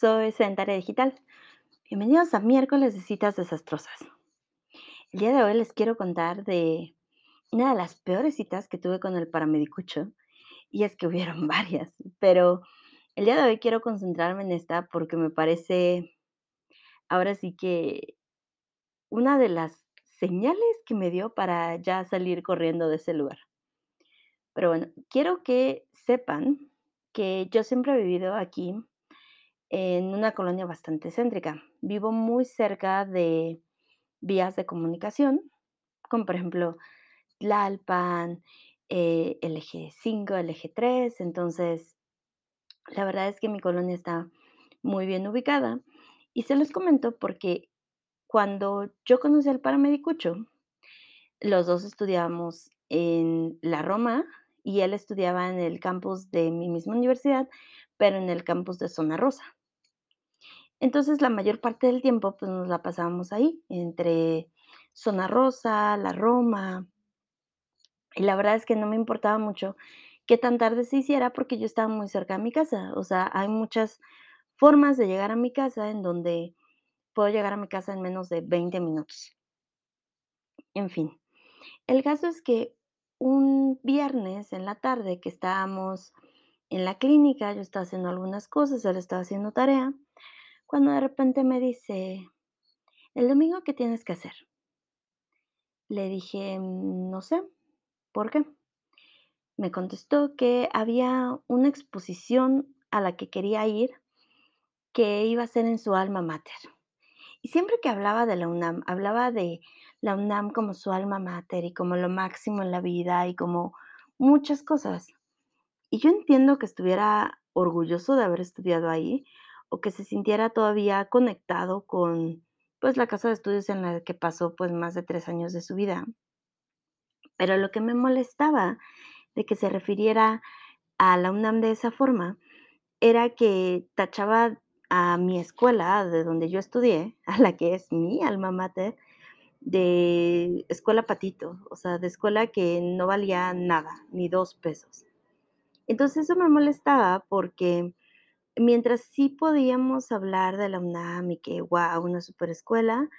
soy Sedentaria Digital. Bienvenidos a miércoles de citas desastrosas. El día de hoy les quiero contar de una de las peores citas que tuve con el paramedicucho, y es que hubieron varias, pero el día de hoy quiero concentrarme en esta porque me parece, ahora sí que una de las señales que me dio para ya salir corriendo de ese lugar. Pero bueno, quiero que sepan que yo siempre he vivido aquí en una colonia bastante céntrica. Vivo muy cerca de vías de comunicación, como por ejemplo Tlalpan, eh, el eje 5, el eje 3. Entonces, la verdad es que mi colonia está muy bien ubicada. Y se los comento porque cuando yo conocí al paramedicucho, los dos estudiábamos en la Roma y él estudiaba en el campus de mi misma universidad, pero en el campus de Zona Rosa. Entonces, la mayor parte del tiempo, pues, nos la pasábamos ahí, entre Zona Rosa, la Roma. Y la verdad es que no me importaba mucho qué tan tarde se hiciera, porque yo estaba muy cerca de mi casa. O sea, hay muchas formas de llegar a mi casa en donde puedo llegar a mi casa en menos de 20 minutos. En fin, el caso es que un viernes en la tarde que estábamos en la clínica, yo estaba haciendo algunas cosas, él estaba haciendo tarea, cuando de repente me dice: "¿El domingo qué tienes que hacer?". Le dije: "Mm, no sé, ¿por qué?". Me contestó que había una exposición a la que quería ir, que iba a ser en su alma mater. Y siempre que hablaba de la UNAM, hablaba de la UNAM como su alma mater y como lo máximo en la vida y como muchas cosas. Y yo entiendo que estuviera orgulloso de haber estudiado ahí, o que se sintiera todavía conectado con, pues, la casa de estudios en la que pasó, pues, más de 3 años de su vida. Pero lo que me molestaba de que se refiriera a la UNAM de esa forma, era que tachaba a mi escuela, de donde yo estudié, a la que es mi alma mater, de escuela patito, o sea, de escuela que no valía nada, ni 2 pesos. Entonces, eso me molestaba porque mientras sí podíamos hablar de la UNAM y que, guau, una superescuela,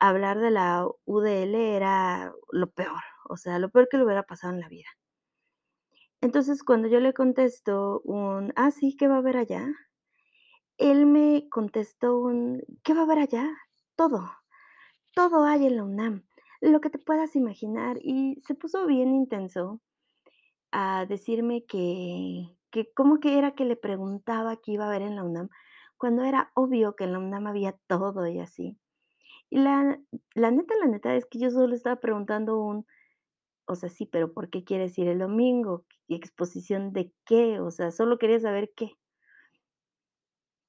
hablar de la UDL era lo peor, o sea, lo peor que le hubiera pasado en la vida. Entonces, cuando yo le contesto un: "Ah, sí, ¿qué va a haber allá?". Él me contestó un: "¿Qué va a haber allá? Todo, todo hay en la UNAM, lo que te puedas imaginar". Y se puso bien intenso a decirme que que cómo que era que le preguntaba qué iba a haber en la UNAM, cuando era obvio que en la UNAM había todo y así. Y la la neta, la neta es que yo solo estaba preguntando un, o sea, sí, pero ¿por qué quieres ir el domingo? ¿Y exposición de qué? O sea, solo quería saber qué.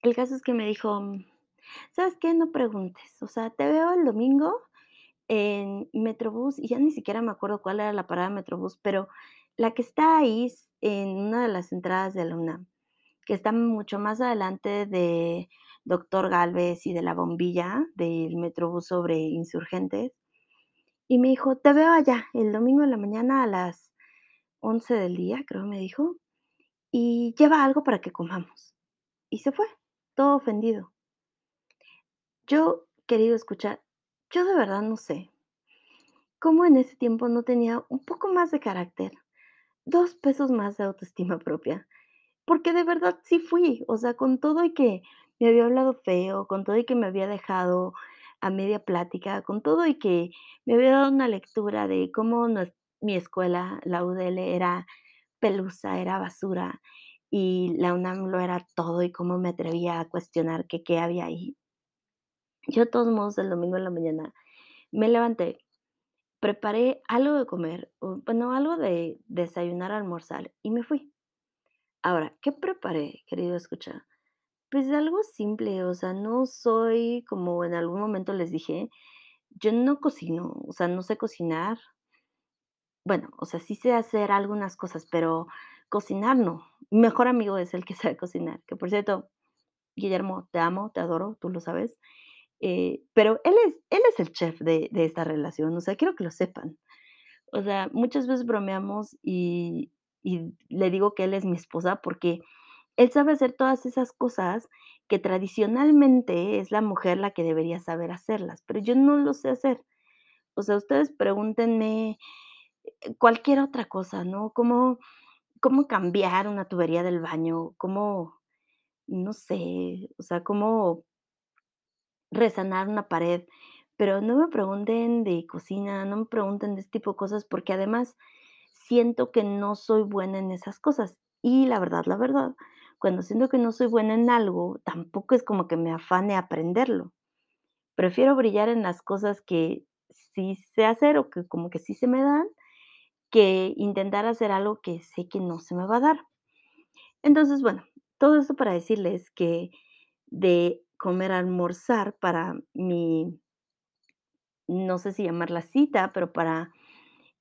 El caso es que me dijo: "¿Sabes qué? No preguntes, o sea, te veo el domingo en Metrobús", y ya ni siquiera me acuerdo cuál era la parada de Metrobús, pero la que está ahí en una de las entradas de la UNAM, que está mucho más adelante de Doctor Gálvez y de La Bombilla, del Metrobús sobre Insurgentes. Y me dijo: "Te veo allá el domingo en la mañana a las 11 del día", creo me dijo, "y lleva algo para que comamos". Y se fue, todo ofendido. Yo, querido escucha, yo de verdad no sé cómo en ese tiempo no tenía un poco más de carácter, 2 pesos más de autoestima propia, porque de verdad sí fui, o sea, con todo y que me había hablado feo, con todo y que me había dejado a media plática, con todo y que me había dado una lectura de cómo mi escuela, la UDL, era pelusa, era basura, y la UNAM lo era todo, y cómo me atrevía a cuestionar que qué había ahí. Yo, de todos modos, el domingo en la mañana me levanté, preparé algo de comer, o bueno, algo de desayunar, almorzar, y me fui. Ahora, ¿qué preparé, querido escucha? Pues algo simple, o sea, no soy como en algún momento les dije, yo no cocino, o sea, no sé cocinar. Bueno, o sea, sí sé hacer algunas cosas, pero cocinar no. Mejor amigo es el que sabe cocinar, que por cierto, Guillermo, te amo, te adoro, tú lo sabes, eh, pero él es él es el chef de de esta relación, o sea, quiero que lo sepan. O sea, muchas veces bromeamos y le digo que él es mi esposa, porque él sabe hacer todas esas cosas que tradicionalmente es la mujer la que debería saber hacerlas, pero yo no lo sé hacer. O sea, ustedes pregúntenme, eh, cualquier otra cosa, ¿no? Cómo cómo cambiar una tubería del baño, cómo, no sé, o sea, cómo resanar una pared, pero no me pregunten de cocina, no me pregunten de ese tipo de cosas, porque además siento que no soy buena en esas cosas. Y la verdad, la verdad, cuando siento que no soy buena en algo, tampoco es como que me afane aprenderlo. Prefiero brillar en las cosas que sí sé hacer o que como que sí se me dan, que intentar hacer algo que sé que no se me va a dar. Entonces, bueno, todo esto para decirles que de comer almorzar para mi no sé si llamarla cita, pero para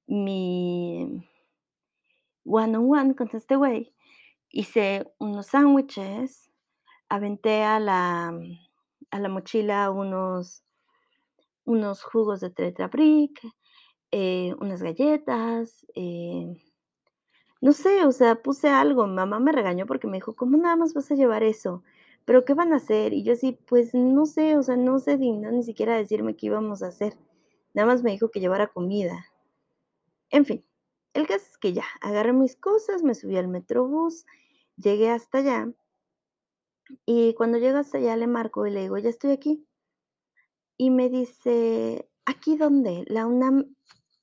mi one on one con este güey, hice unos sándwiches, aventé a la a la mochila unos unos jugos de Tetra Brick, eh, unas galletas, eh, no sé, o sea, puse algo. Mamá me regañó porque me dijo: "¿Cómo nada más vas a llevar eso? ¿Pero qué van a hacer?". Y yo así: "Pues no sé", o sea, no se dignó ni siquiera decirme qué íbamos a hacer. Nada más me dijo que llevara comida. En fin, el caso es que ya, agarré mis cosas, me subí al Metrobús, llegué hasta allá y cuando llego hasta allá le marco y le digo: "Ya estoy aquí". Y me dice: "¿Aquí dónde? La UNAM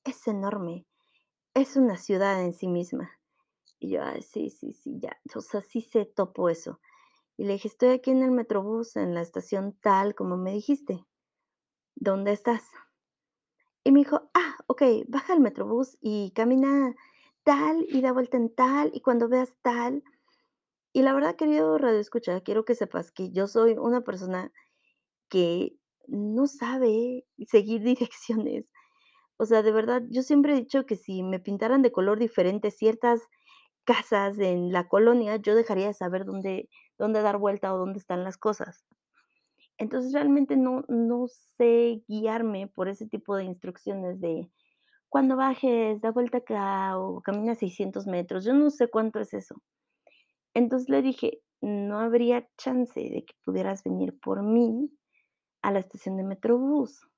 es enorme, es una ciudad en sí misma". Y yo: "Ay, sí, sí, sí, ya, o sea, sí sé, topo eso". Y le dije: "Estoy aquí en el Metrobús, en la estación tal como me dijiste, ¿dónde estás?". Y me dijo: "Ah, okey, baja al Metrobús y camina tal, y da vuelta en tal, y cuando veas tal". Y la verdad, querido radioescucha, quiero que sepas que yo soy una persona que no sabe seguir direcciones. O sea, de verdad, yo siempre he dicho que si me pintaran de color diferente ciertas casas en la colonia, yo dejaría de saber dónde dónde dar vuelta o dónde están las cosas. Entonces, realmente no no sé guiarme por ese tipo de instrucciones de cuando bajes, da vuelta acá o camina 600 metros, yo no sé cuánto es eso. Entonces le dije: "No habría chance de que pudieras venir por mí a la estación de Metrobús".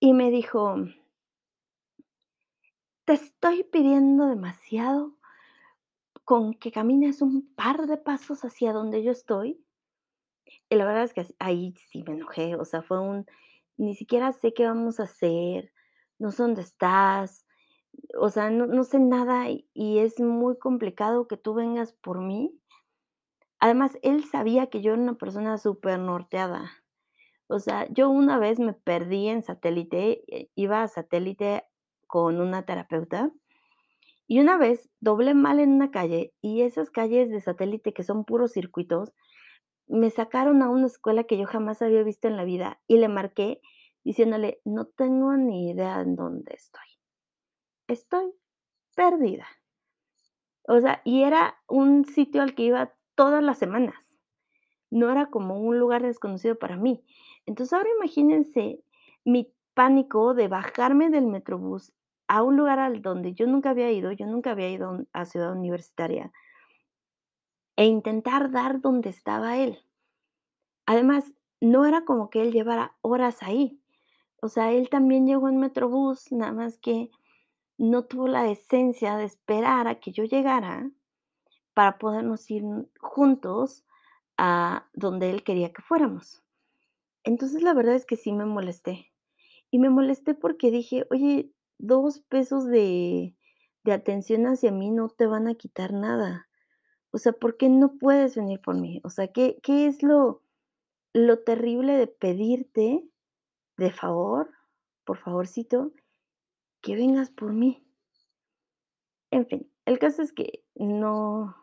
Y me dijo "Te estoy pidiendo demasiado con que camines un par de pasos hacia donde yo estoy". Y la verdad es que ahí sí me enojé, o sea, fue un: "Ni siquiera sé qué vamos a hacer, no sé dónde estás, o sea, no no sé nada, y y es muy complicado que tú vengas por mí". Además, él sabía que yo era una persona supernorteada. O sea, yo una vez me perdí en Satélite, eh, iba a Satélite con una terapeuta, y una vez doblé mal en una calle, y esas calles de Satélite que son puros circuitos, me sacaron a una escuela que yo jamás había visto en la vida, y le marqué diciéndole: "No tengo ni idea en dónde estoy. Estoy perdida". O sea, y era un sitio al que iba todas las semanas, no era como un lugar desconocido para mí. Entonces, ahora imagínense mi pánico de bajarme del Metrobús a un lugar al donde yo nunca había ido, yo nunca había ido a Ciudad Universitaria e intentar dar donde estaba él. Además, no era como que él llevara horas ahí. O sea, él también llegó en Metrobús, nada más que no tuvo la decencia de esperar a que yo llegara para podernos ir juntos a donde él quería que fuéramos. Entonces, la verdad es que sí me molesté. Y me molesté porque dije: "Oye, 2 pesos de de atención hacia mí no te van a quitar nada. O sea, ¿por qué no puedes venir por mí? O sea, ¿qué qué es lo lo terrible de pedirte de favor, por favorcito, que vengas por mí?". En fin, el caso es que no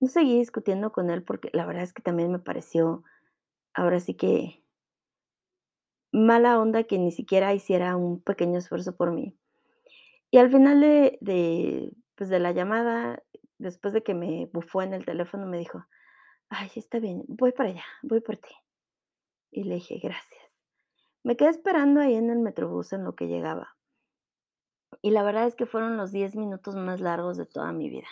no seguí discutiendo con él, porque la verdad es que también me pareció, ahora sí que mala onda que ni siquiera hiciera un pequeño esfuerzo por mí. Y al final de pues, de la llamada, después de que me bufó en el teléfono, me dijo: "Ay, está bien, voy para allá, voy por ti". Y le dije: "Gracias". Me quedé esperando ahí en el Metrobús en lo que llegaba. Y la verdad es que fueron los 10 minutos más largos de toda mi vida.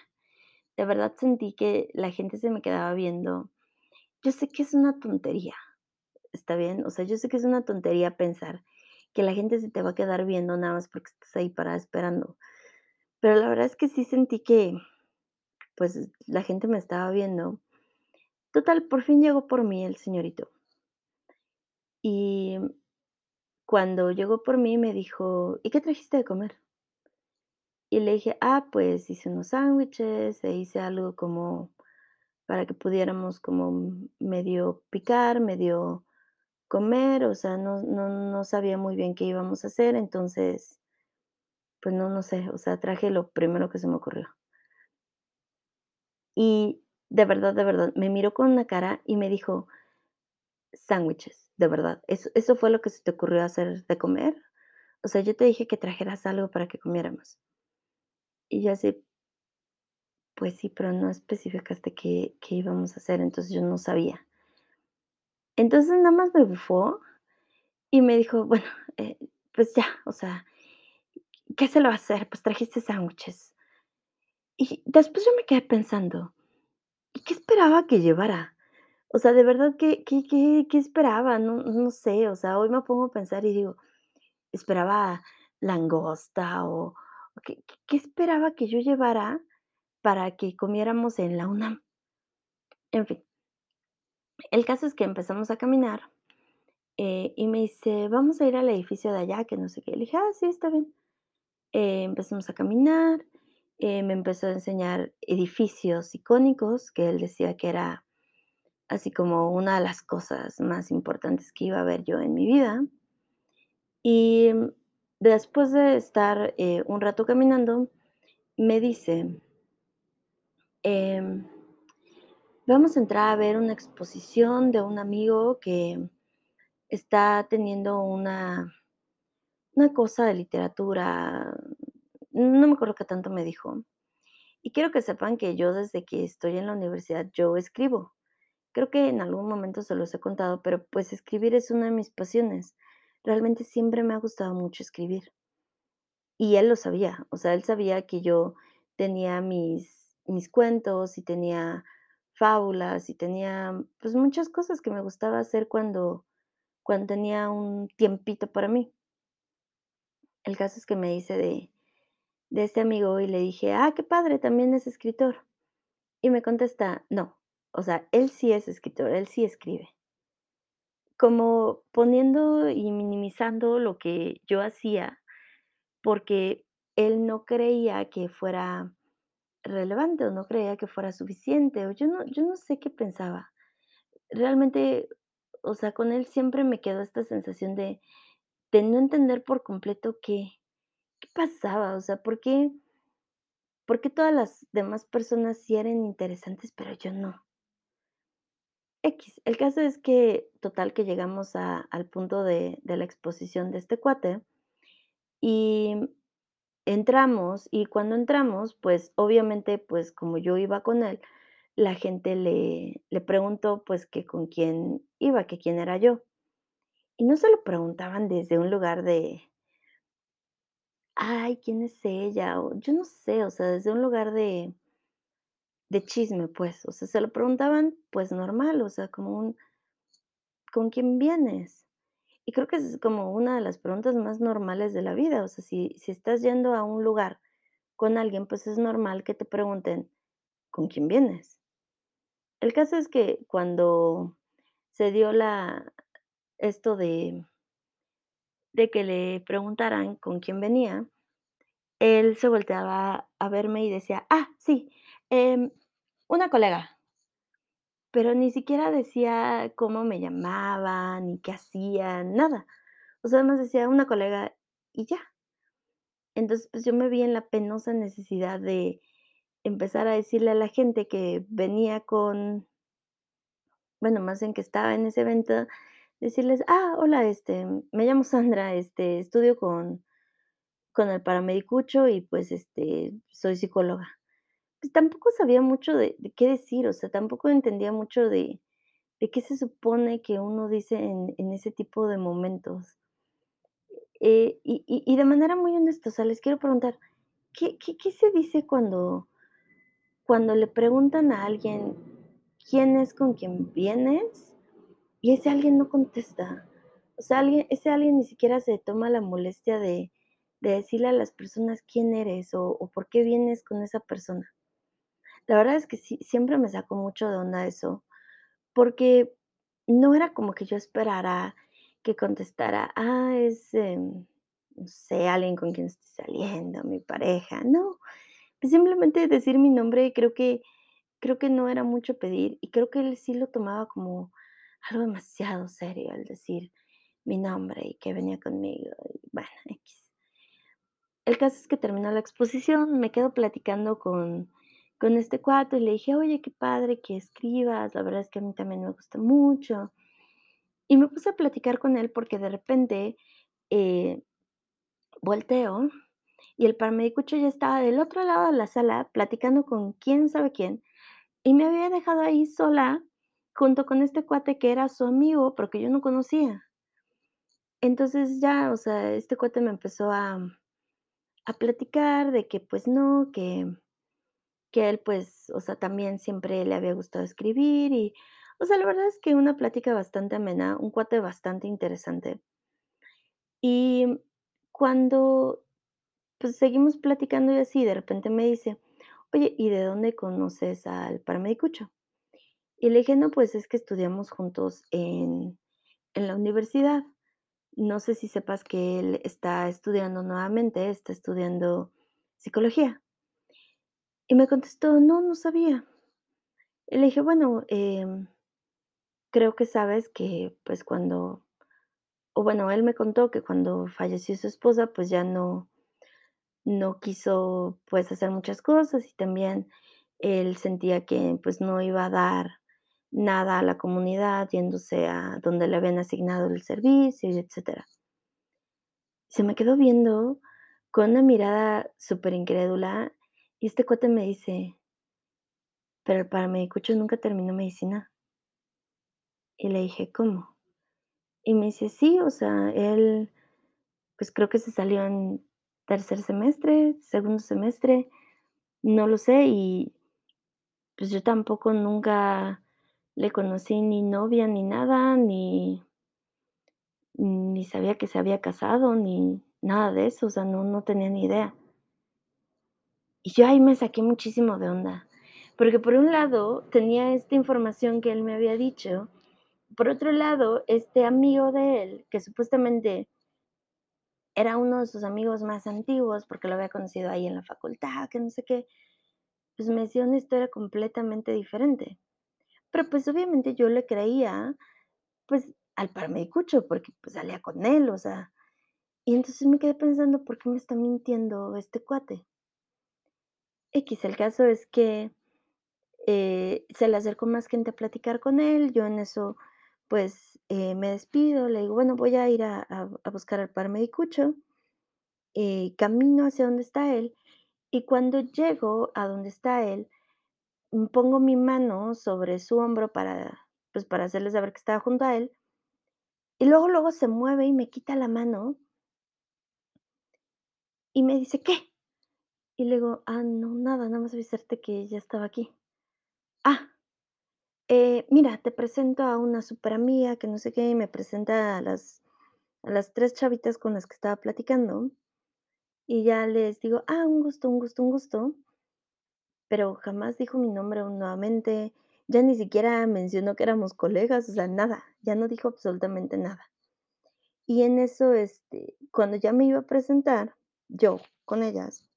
De verdad sentí que la gente se me quedaba viendo, yo sé que es una tontería, ¿está bien? O sea, yo sé que es una tontería pensar que la gente se te va a quedar viendo nada más porque estás ahí parada esperando. Pero la verdad es que sí sentí que, pues, la gente me estaba viendo. Total, por fin llegó por mí el señorito. Y cuando llegó por mí me dijo: "¿Y qué trajiste de comer?". Y le dije: "Ah, pues hice unos sándwiches, e hice algo como para que pudiéramos como medio picar, medio comer", o sea, no no no sabía muy bien qué íbamos a hacer, entonces, pues no, no sé, o sea, traje lo primero que se me ocurrió. Y de verdad, de verdad, me miró con una cara y me dijo: "Sándwiches, de verdad, ¿eso eso fue lo que se te ocurrió hacer de comer? O sea, yo te dije que trajeras algo para que comiéramos". Y yo así Pues sí, pero no especificaste qué qué íbamos a hacer, entonces yo no sabía. Entonces nada más me bufó y me dijo: "Bueno, eh, pues ya, o sea, ¿qué se le va a hacer? Pues trajiste sándwiches". Y después yo me quedé pensando, ¿y qué esperaba que llevara? O sea, de verdad, ¿qué qué qué qué esperaba? No no sé, o sea, hoy me pongo a pensar y digo, ¿esperaba langosta o qué qué esperaba que yo llevara para que comiéramos en la UNAM? En fin. El caso es que empezamos a caminar, eh, y me dice: "Vamos a ir al edificio de allá, que no sé qué". Le dije: "Ah, sí, está bien". Eh, empezamos a caminar, eh, me empezó a enseñar edificios icónicos, que él decía que era así como una de las cosas más importantes que iba a ver yo en mi vida. Y después de estar, eh, un rato caminando, me dice em "Vamos a entrar a ver una exposición de un amigo que está teniendo una una cosa de literatura", no me acuerdo qué tanto me dijo. "Y quiero que sepan que yo desde que estoy en la universidad, yo escribo". Creo que en algún momento se los he contado, pero, pues, escribir es una de mis pasiones. Realmente siempre me ha gustado mucho escribir. Y él lo sabía, o sea, él sabía que yo tenía mis mis cuentos y tenía fábulas y tenía, pues, muchas cosas que me gustaba hacer cuando cuando tenía un tiempito para mí. El caso es que me dice de de este amigo y le dije: "Ah, qué padre, también es escritor". Y me contesta: "No, o sea, él sí es escritor, él sí escribe". Como poniendo y minimizando lo que yo hacía, porque él no creía que fuera relevante, o no creía que fuera suficiente, o yo no yo no sé qué pensaba. Realmente, o sea, con él siempre me quedó esta sensación de de no entender por completo qué qué pasaba, o sea, ¿por qué? ¿Por todas las demás personas sí eran interesantes, pero yo no? Equis, el caso es que, total, que llegamos a al punto de de la exposición de este cuate, y entramos, y cuando entramos, pues, obviamente, pues, como yo iba con él, la gente le le preguntó, pues, que con quién iba, que quién era yo. Y no se lo preguntaban desde un lugar de "Ay, ¿quién es ella?", o yo no sé, o sea, desde un lugar de de chisme, pues, o sea, se lo preguntaban, pues, normal, o sea, como un "¿Con quién vienes?". Y creo que es como una de las preguntas más normales de la vida, o sea, si si estás yendo a un lugar con alguien, pues, es normal que te pregunten: "¿Con quién vienes?". El caso es que cuando se dio la esto de de que le preguntaran con quién venía, él se volteaba a verme y decía: "Ah, sí, em, una colega". Pero ni siquiera decía cómo me llamaba, ni qué hacía, nada. O sea, nada más decía: "Una colega", y ya. Entonces, pues, yo me vi en la penosa necesidad de empezar a decirle a la gente que venía con bueno, más bien que estaba en ese evento, decirles: "Ah, hola, este, me llamo Sandra, este, estudio con con el paramedicucho y, pues, este, soy psicóloga". Pues, tampoco sabía mucho de qué decir, o sea, tampoco entendía mucho de de qué se supone que uno dice en en ese tipo de momentos. Eh, y y de manera muy honesta, o sea, les quiero preguntar, ¿qué qué qué se dice cuando cuando le preguntan a alguien quién es con quien vienes, y ese alguien no contesta. O sea, alguien ese alguien ni siquiera se toma la molestia de de decirle a las personas quién eres o por qué vienes con esa persona. La verdad es que sí, siempre me sacó mucho de onda eso, porque no era como que yo esperara que contestara: "Ah, es, em, no sé, alguien con quien estoy saliendo, mi pareja", no, simplemente decir mi nombre creo que creo que no era mucho pedir, y creo que él sí lo tomaba como algo demasiado serio al decir mi nombre y que venía conmigo y bueno, equis. El caso es que terminó la exposición, me quedo platicando con con este cuate y le dije: "Oye, qué padre que escribas, la verdad es que a mí también me gusta mucho". Y me puse a platicar con él porque de repente, eh, volteo y el paramedicucho ya estaba del otro lado de la sala platicando con quién sabe quién, y me había dejado ahí sola junto con este cuate que era su amigo, pero que yo no conocía. Entonces ya, o sea, este cuate me empezó a a platicar de que, pues no, que que él, pues, o sea, también siempre le había gustado escribir y, o sea, la verdad es que una plática bastante amena, un cuate bastante interesante. Y cuando, pues, seguimos platicando y así, de repente me dice: "Oye, ¿y de dónde conoces al paramedicucho?". Y le dije: "No, pues es que estudiamos juntos en en la universidad. No sé si sepas que él está estudiando nuevamente, está estudiando psicología". Y me contestó: "No, no sabía". Y le dije: "Bueno, em, creo que sabes que, pues, cuando" o bueno, él me contó que cuando falleció su esposa, pues, ya no no quiso, pues, hacer muchas cosas, y también él sentía que, pues, no iba a dar nada a la comunidad yéndose a donde le habían asignado el servicio, etcétera. Se me quedó viendo con una mirada superincrédula, y este cuate me dice "Pero el paramedicucho nunca terminó medicina". Y le dije: "¿Cómo?". Y me dice: "Sí, o sea, él, pues, creo que se salió en tercer semestre, segundo semestre, no lo sé, y pues, yo tampoco nunca le conocí ni novia ni nada, ni ni sabía que se había casado, ni nada de eso, o sea, no no tenía ni idea". Y yo ahí me saqué muchísimo de onda, porque por un lado tenía esta información que él me había dicho, por otro lado, este amigo de él, que supuestamente era uno de sus amigos más antiguos, porque lo había conocido ahí en la facultad, que no sé qué, pues, me decía una historia completamente diferente. Pero, pues, obviamente yo le creía, pues, al paramedicucho, porque, pues, salía con él, o sea, y entonces me quedé pensando, ¿por qué me está mintiendo este cuate? Equis, el caso es que, eh, se le acercó más gente a platicar con él, yo en eso, pues, eh, me despido, le digo: "Bueno, voy a ir a a buscar al paramedicucho", eh, camino hacia donde está él, y cuando llego a donde está él, mm, pongo mi mano sobre su hombro para, pues, para hacerle saber que estaba junto a él y luego, luego se mueve y me quita la mano y me dice: "¿Qué?". Y le digo: "Ah, no, nada, nada más avisarte que ya estaba aquí". "Ah, eh, mira, te presento a una superamiga que no sé qué", y me presenta a las a las 3 chavitas con las que estaba platicando, y ya les digo: "Ah, un gusto, un gusto, un gusto". Pero jamás dijo mi nombre nuevamente, ya ni siquiera mencionó que éramos colegas, o sea, nada, ya no dijo absolutamente nada. Y en eso, este, cuando ya me iba a presentar, yo con ellas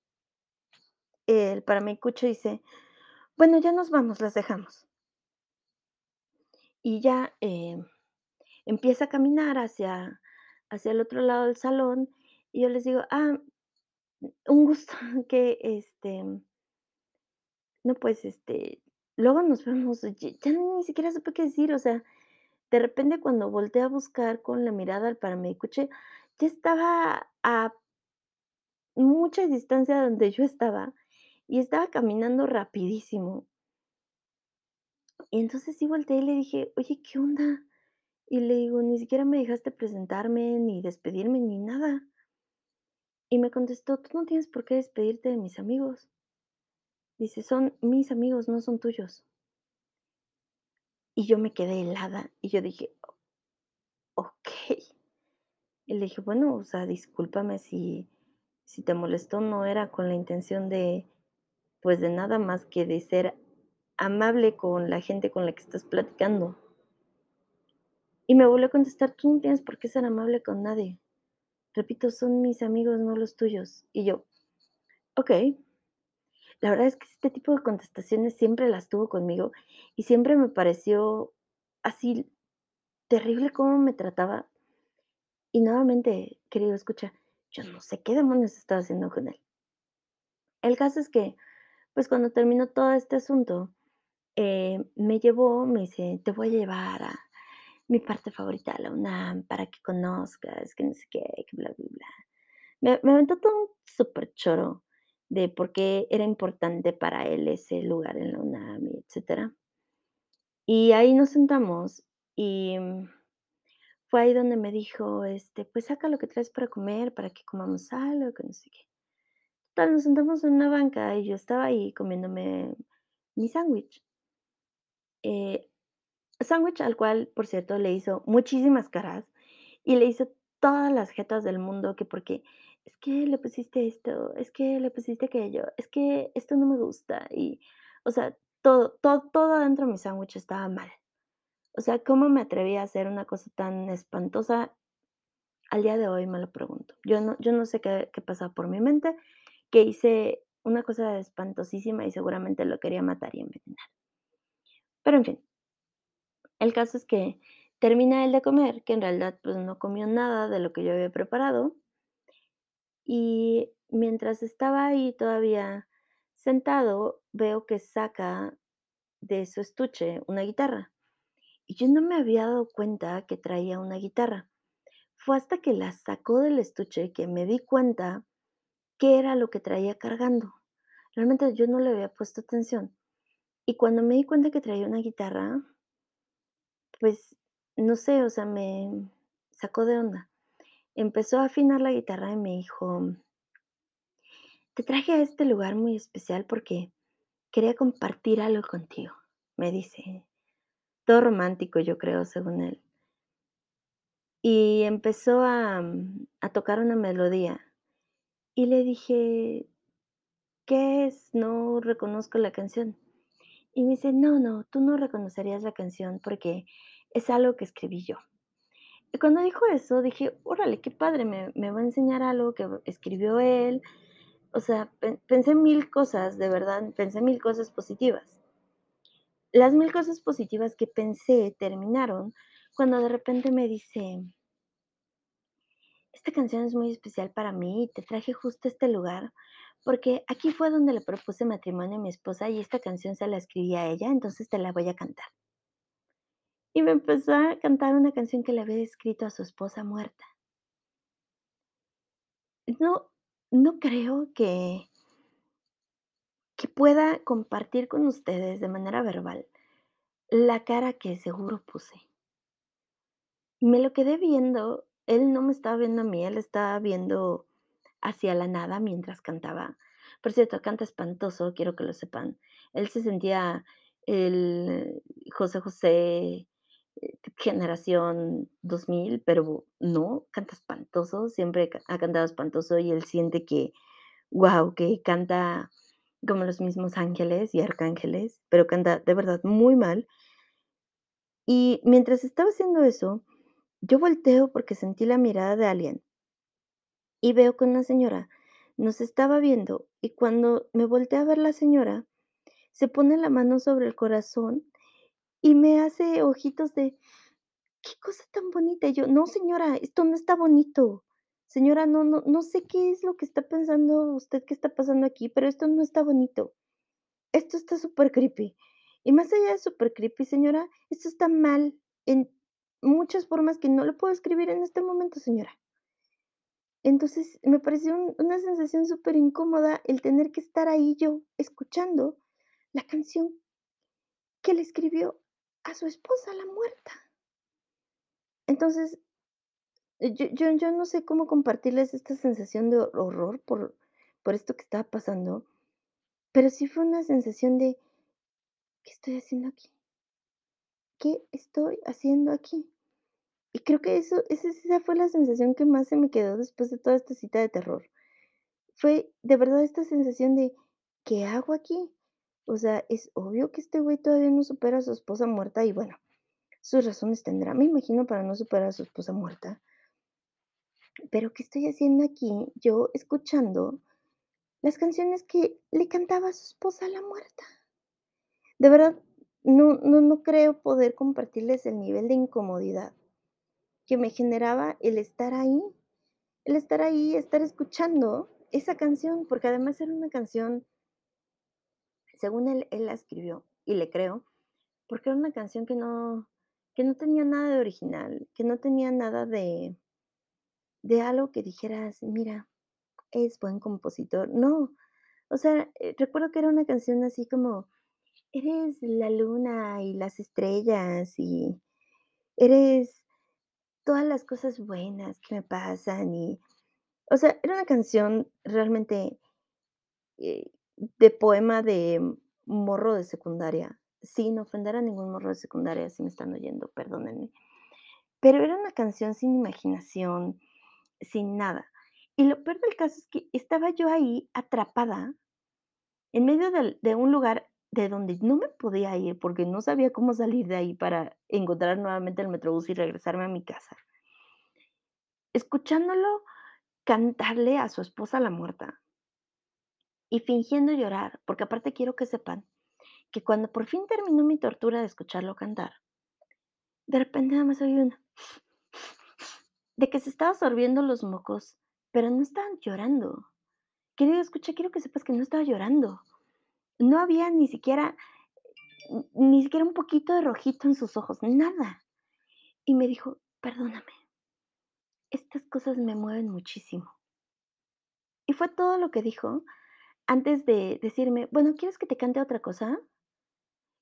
el paramedicucho dice: "Bueno, ya nos vamos, las dejamos". Y ya, em, empieza a caminar hacia hacia el otro lado del salón, y yo les digo: "Ah, un gusto, que, este" "no, pues, este, luego nos vemos", ya ni siquiera supe qué decir, o sea, de repente, cuando volteé a buscar con la mirada al paramedicucho, ya estaba a mucha distancia de donde yo estaba, y estaba caminando rapidísimo. Y entonces sí volteé y le dije: "Oye, ¿qué onda?". Y le digo: "Ni siquiera me dejaste presentarme, ni despedirme, ni nada". Y me contestó: "Tú no tienes por qué despedirte de mis amigos". Dice: "Son mis amigos, no son tuyos". Y yo me quedé helada, y yo dije: "O okey". Y le dije: "Bueno, o sea, discúlpame si si te molestó, no era con la intención de, pues, de nada más que de ser amable con la gente con la que estás platicando". Y me volvió a contestar: "Tú no tienes por qué ser amable con nadie. Repito, son mis amigos, no los tuyos". Y yo: "Okey". La verdad es que este tipo de contestaciones siempre las tuvo conmigo, y siempre me pareció así terrible cómo me trataba. Y nuevamente, querido escucha, yo no sé qué demonios estaba haciendo con él. El caso es que, pues, cuando terminó todo este asunto, eh, me llevó, me dice: "Te voy a llevar a mi parte favorita la UNAM para que conozcas, que no sé qué, que bla, bla, bla". Me aventó todo un súper choro de por qué era importante para él ese lugar en la UNAM, etcétera. Y ahí nos sentamos, y, mm, fue ahí donde me dijo, este: "Pues saca lo que traes para comer, para que comamos algo, que no sé qué". Total, nos sentamos en una banca, y yo estaba ahí comiéndome mi sándwich. Eh, sándwich al cual, por cierto, le hizo muchísimas caras, y le hizo todas las jetas del mundo, que porque: "Es que le pusiste esto, es que le pusiste aquello, es que esto no me gusta", y, o sea, todo todo todo adentro de mi sándwich estaba mal. O sea, ¿cómo me atreví a hacer una cosa tan espantosa? Al día de hoy me lo pregunto. Yo no yo no sé qué qué pasaba por mi mente, que hice una cosa espantosísima y seguramente lo quería matar y envenenar. Pero en fin. El caso es que termina él de comer, que en realidad, pues, no comió nada de lo que yo había preparado. Y mientras estaba ahí todavía sentado, veo que saca de su estuche una guitarra, y yo no me había dado cuenta que traía una guitarra. Fue hasta que la sacó del estuche que me di cuenta qué era lo que traía cargando. Realmente yo no le había puesto atención. Y cuando me di cuenta que traía una guitarra pues, no sé, o sea, me sacó de onda. Empezó a afinar la guitarra y me dijo "Te traje a este lugar muy especial porque quería compartir algo contigo", me dice. Todo romántico, yo creo, según él. Y empezó a, a tocar una melodía, y le dije: "¿Qué es? No reconozco la canción". Y me dice: "No, no, tú no reconocerías la canción porque es algo que escribí yo". Y cuando dijo eso, dije: "Órale, qué padre, me me va a enseñar algo que escribió él". O sea, pe pensé mil cosas, de verdad, pensé mil cosas positivas. Las mil cosas positivas que pensé terminaron cuando de repente me dice "Esta canción es muy especial para mí, y te traje justo a este lugar, porque aquí fue donde le propuse matrimonio a mi esposa, y esta canción se la escribí a ella, entonces te la voy a cantar". Y me empezó a cantar una canción que le había escrito a su esposa muerta. No no creo que que pueda compartir con ustedes de manera verbal la cara que seguro puse. Me lo quedé viendo, él no me estaba viendo a mí, él estaba viendo hacia la nada mientras cantaba. Por cierto, canta espantoso, quiero que lo sepan. Él se sentía el José José, eh, generación 2000, pero no, canta espantoso, siempre ha cantado espantoso, y él siente que, guau, que canta como los mismos ángeles y arcángeles, pero canta de verdad muy mal. Y mientras estaba haciendo eso, yo volteo porque sentí la mirada de alguien. Y veo que una señora nos estaba viendo, y cuando me volteé a ver la señora, se pone la mano sobre el corazón y me hace ojitos de: "Qué cosa tan bonita", y yo: "No, señora, esto no está bonito. Señora, no no no sé qué es lo que está pensando usted que está pasando aquí, pero esto no está bonito. Esto está súper creepy. Y más allá de súper creepy, señora, esto está mal en muchas formas que no le puedo escribir en este momento, señora". Entonces, me pareció un una sensación súper incómoda el tener que estar ahí yo, escuchando la canción que le escribió a su esposa, la muerta. Entonces, eh, yo yo yo no sé cómo compartirles esta sensación de horror por por esto que estaba pasando, pero sí fue una sensación de ¿qué estoy haciendo aquí? ¿Qué estoy haciendo aquí? Y creo que eso esa fue la sensación que más se me quedó después de toda esta cita de terror. Fue de verdad esta sensación de, ¿qué hago aquí? O sea, es obvio que este güey todavía no supera a su esposa muerta y bueno, sus razones tendrá, me imagino, para no superar a su esposa muerta. Pero, ¿qué estoy haciendo aquí yo escuchando las canciones que le cantaba a su esposa, la muerta? De verdad, no no no creo poder compartirles el nivel de incomodidad que me generaba el estar ahí, el estar ahí, estar escuchando esa canción, porque además era una canción según él, él la escribió, y le creo, porque era una canción que no que no tenía nada de original, que no tenía nada de de algo que dijeras: "Mira, es buen compositor", no, o sea, eh, recuerdo que era una canción así como: "Eres la luna y las estrellas, y eres todas las cosas buenas que me pasan", y, o sea, era una canción realmente, eh, de poema de morro de secundaria, sin ofender a ningún morro de secundaria, si me están oyendo, perdónenme, pero era una canción sin imaginación, sin nada. Y lo peor del caso es que estaba yo ahí atrapada en medio de un lugar de donde no me podía ir, porque no sabía cómo salir de ahí para encontrar nuevamente el metrobús y regresarme a mi casa. Escuchándolo cantarle a su esposa, la muerta. Y fingiendo llorar, porque aparte quiero que sepan que cuando por fin terminó mi tortura de escucharlo cantar de repente nada más oí un de que se estaba sorbiendo los mocos, pero no estaban llorando. Querido escucha, quiero que sepas que no estaba llorando. No había ni siquiera ni siquiera un poquito de rojito en sus ojos, nada. Y me dijo: "Perdóname". Estas cosas me mueven muchísimo. Y fue todo lo que dijo antes de decirme: "Bueno, ¿quieres que te cante otra cosa?".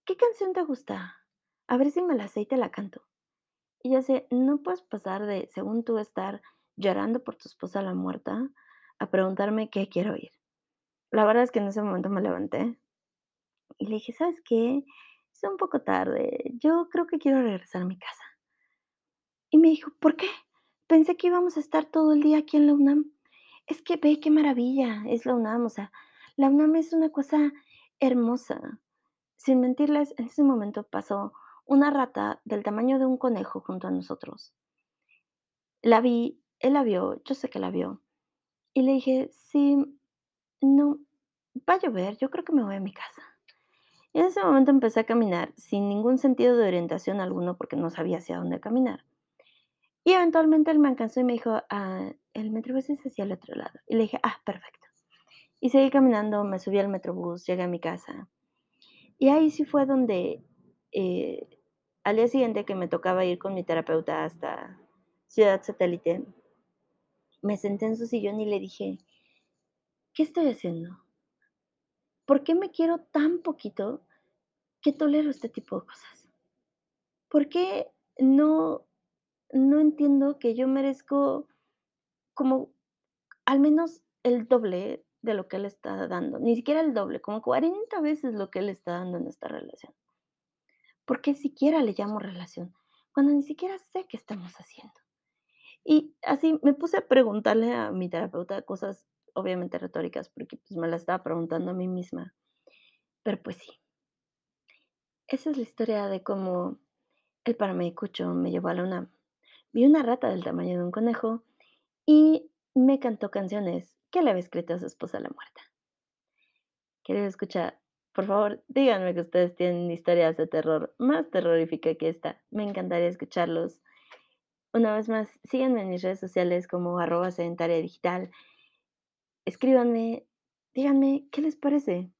"¿Qué canción te gusta? A ver si me la sé y te la canto". Y yo así: "No puedes pasar de, según tú, estar llorando por tu esposa, la muerta, a preguntarme qué quiero oír". La verdad es que en ese momento me levanté y le dije: "¿Sabes qué? Es un poco tarde, yo creo que quiero regresar a mi casa". Y me dijo: "¿Por qué? Pensé que íbamos a estar todo el día aquí en la UNAM". Es que ve qué maravilla es la UNAM, o sea, la UNAM es una cosa hermosa. Sin mentirles, en ese momento pasó una rata del tamaño de un conejo junto a nosotros. La vi, él la vio, yo sé que la vio. Y le dije: "Sí, no, va a llover, yo creo que me voy a mi casa". Y en ese momento empecé a caminar sin ningún sentido de orientación alguno, porque no sabía hacia dónde caminar. Y eventualmente él me alcanzó y me dijo: "Ah, el Metrobús es hacia el otro lado". Y le dije: "Ah, perfecto". Y seguí caminando, me subí al Metrobús, llegué a mi casa. Y ahí sí fue donde, eh, al día siguiente que me tocaba ir con mi terapeuta hasta Ciudad Satélite me senté en su sillón y le dije: "¿Qué estoy haciendo?". ¿Por qué me quiero tan poquito que tolero este tipo de cosas? ¿Por qué no no entiendo que yo merezco como al menos el doble de lo que él está dando? Ni siquiera el doble, como 40 veces lo que él está dando en esta relación. ¿Por qué siquiera le llamo relación? Cuando ni siquiera sé qué estamos haciendo. Y así me puse a preguntarle a mi terapeuta cosas, obviamente retóricas, porque, pues, me las estaba preguntando a mí misma. Pero, pues sí. Esa es la historia de cómo el paramedicucho me llevó a la UNAM. Vi una rata del tamaño de un conejo y me cantó canciones que le había escrito a su esposa, la muerta. Querido escucha, por favor, díganme que ustedes tienen historias de terror más terrorífica que esta. Me encantaría escucharlos. Una vez más, síganme en mis redes sociales como arroba sedentaria digital. Escríbanme, díganme, ¿qué les parece?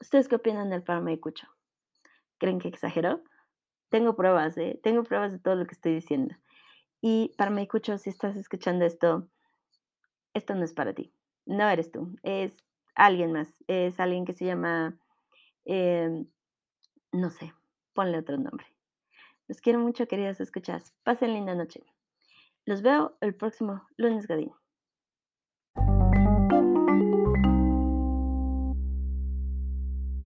¿Ustedes qué opinan del paramedicucho? ¿Creen que exageró? Tengo pruebas, ¿eh? Tengo pruebas de todo lo que estoy diciendo. Y paramedicucho, si estás escuchando esto, esto no es para ti. No eres tú, es alguien más. Es alguien que se llama, em, no sé, ponle otro nombre. Los quiero mucho, queridas escuchas. Pasen linda noche. Los veo el próximo lunes Godín.